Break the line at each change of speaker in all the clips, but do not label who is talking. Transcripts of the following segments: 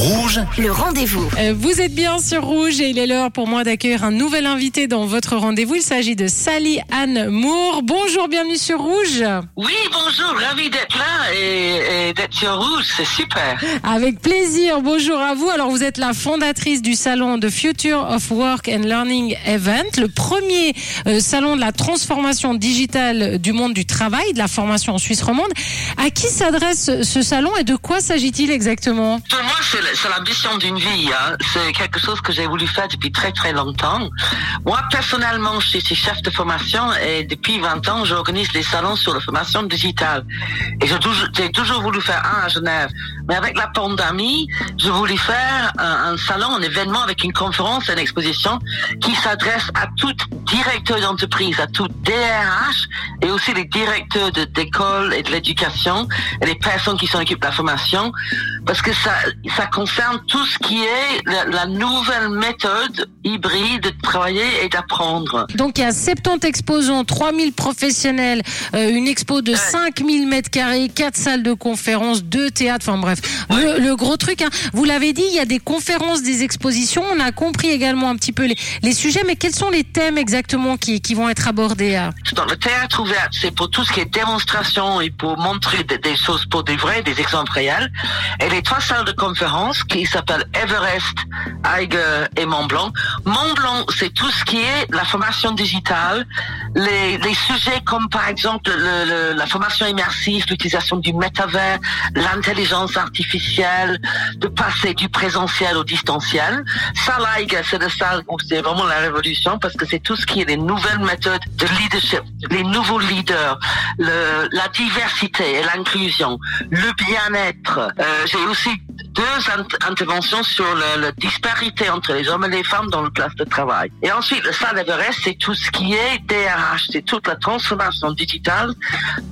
Rouge,
Le rendez-vous.
Euh, Vous êtes bien sur Rouge et il est l'heure pour moi d'accueillir un nouvel invité dans votre rendez-vous. Il s'agit de Sally Anne Moore. Bonjour, bienvenue sur Rouge.
Oui, bonjour, ravi d'être là et, et d'être sur Rouge, c'est super.
Avec plaisir, bonjour à vous. Alors vous êtes la fondatrice du salon de Future of Work and Learning Event, le premier euh, salon de la transformation digitale du monde du travail, de la formation en Suisse romande. À qui s'adresse ce salon et de quoi s'agit-il exactement?
Pour moi, c'est la- c'est l'ambition d'une vie. Hein. C'est quelque chose que j'ai voulu faire depuis très très longtemps. Moi, personnellement, je suis chef de formation et depuis 20 ans, j'organise des salons sur la formation digitale. Et j'ai toujours, voulu faire un à Genève. Mais avec la pandémie, je voulais faire un, salon, un événement avec une conférence une exposition qui s'adresse à tout directeur d'entreprise, à tout DRH et aussi les directeurs d'école et de l'éducation et les personnes qui sont équipées de la formation parce que ça, ça concerne tout ce qui est la, la nouvelle méthode hybride de travailler et d'apprendre.
Donc il y a 70 exposants, 3000 professionnels, euh, une expo de 5000 mètres carrés, quatre salles de conférences, deux théâtres, enfin bref, le, le gros truc. Hein. Vous l'avez dit, il y a des conférences, des expositions. On a compris également un petit peu les, les sujets, mais quels sont les thèmes exactement qui, qui vont être abordés euh
Dans le théâtre ouvert, c'est pour tout ce qui est démonstration et pour montrer des, des choses pour des vrais, des exemples réels. Et les trois salles de qui s'appellent Everest, Eiger et Mont Blanc. Mont Blanc, c'est tout ce qui est la formation digitale, les, les sujets comme par exemple le- le- la formation immersive, l'utilisation du métavers, l'intelligence artificielle, de passer du présentiel au distanciel. Salle Eiger, c'est salle où c'est vraiment la révolution parce que c'est tout ce qui est les nouvelles méthodes de leadership, les nouveaux leaders, le, la diversité et l'inclusion, le bien-être. Euh, J'ai aussi deux int- interventions sur le- la disparité entre les hommes et les femmes dans le place de travail. Et ensuite, le salle Everest, c'est tout ce qui est DRH, c'est toute la transformation digitale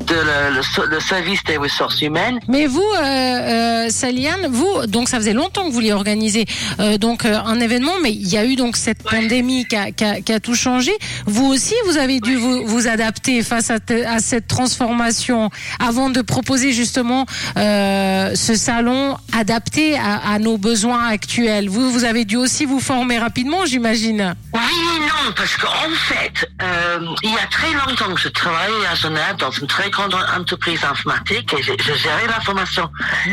de le, le le service des ressources humaines
Mais vous, euh, euh, Saliane, vous, donc ça faisait longtemps que vous vouliez organiser euh, donc euh, un événement, mais il y a eu donc cette pandémie qui a, qui a- qui a tout changé. Vous aussi, vous avez dû vous, vous adapter face à, à cette transformation avant de proposer justement euh, ce salon adapté à, à nos besoins actuels. Vous, vous avez dû aussi vous former rapidement, j'imagine.
Oui, non, parce qu'en fait, euh, il y a très longtemps que je travaillais à Genève dans une très grande entreprise informatique et je, je gérais la formation.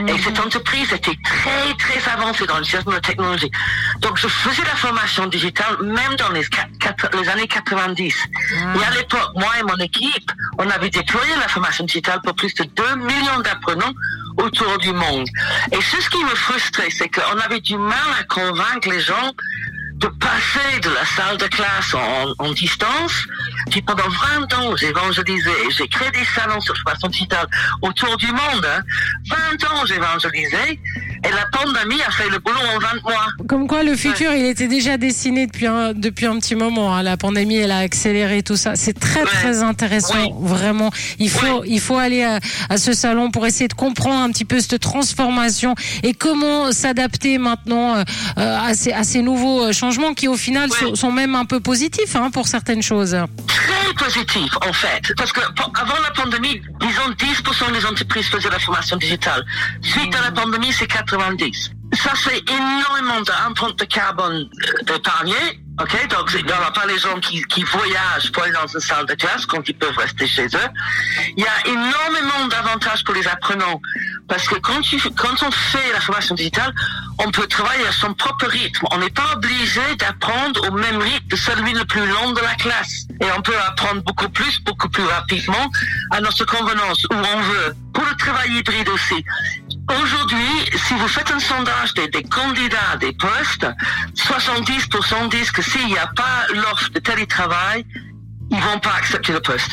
Et cette entreprise était très, très avancée dans l'utilisation de la technologie. Donc, je faisais la formation digitale même dans les, années 90. Et à l'époque, moi et mon équipe, on avait déployé la formation digitale pour plus de 2 millions d'apprenants autour du monde. Et c'est ce qui me frustrait, c'est qu'on avait du mal à convaincre les gens de passer de la salle de classe en, distance. Puis pendant 20 ans, j'ai évangélisé, j'ai créé des salons sur formation digitale autour du monde. hein. 20 ans, j'ai évangélisé. Et la pandémie a fait le boulot en 20 mois.
Comme quoi, le futur, il était déjà dessiné depuis un, depuis un petit moment. hein. La pandémie, elle a accéléré tout ça. C'est très,
Ouais.
très intéressant, vraiment. Il faut, il faut aller à, à ce salon pour essayer de comprendre un petit peu cette transformation et comment s'adapter maintenant euh, euh, à, ces, à ces nouveaux euh, changements qui, au final, sont, sont même un peu positifs hein, pour certaines choses.
Positif, en fait. Parce que avant la pandémie, disons 10% des entreprises faisaient la formation digitale. Suite à la pandémie, c'est 90. Ça, c'est énormément d'empreinte de carbone euh, épargné. OK? Donc, il n'y aura pas les gens qui, qui voyagent pour aller dans une salle de classe quand ils peuvent rester chez eux. Il y a énormément d'avantages pour les apprenants. Parce que quand, tu, quand on fait la formation digitale, on peut travailler à son propre rythme. On n'est pas obligé d'apprendre au même rythme que celui le plus long de la classe. Et on peut apprendre beaucoup plus, beaucoup plus rapidement à notre convenance, où on veut. Pour le travail hybride aussi. Aujourd'hui, si vous faites un sondage des, des candidats des postes, 70% disent que s'il n'y a pas l'offre de télétravail, ils vont pas accepter le poste.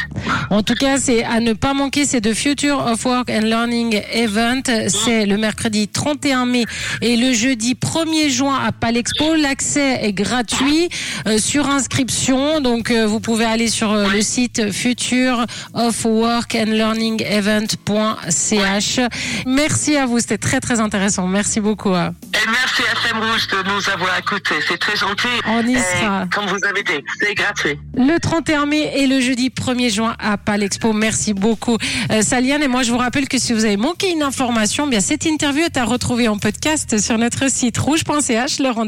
En tout cas, c'est à ne pas manquer, c'est The Future of Work and Learning Event. C'est le mercredi 31 mai et le jeudi 1er juin à Palexpo. L'accès est gratuit euh, sur inscription. Donc, euh, vous pouvez aller sur euh, le site future of work and learning event.ch. Merci à vous. C'était très, très intéressant. Merci beaucoup. hein.
Et merci à FM Rouge de nous avoir écoutés. C'est très gentil.
On y sera.
Comme vous avez dit, c'est gratuit.
Le 31 mai et le jeudi 1er juin à Palexpo. Merci beaucoup, euh, Saliane. Et moi, je vous rappelle que si vous avez manqué une information, bien cette interview est à retrouver en podcast sur notre site rouge.ch. Le rendez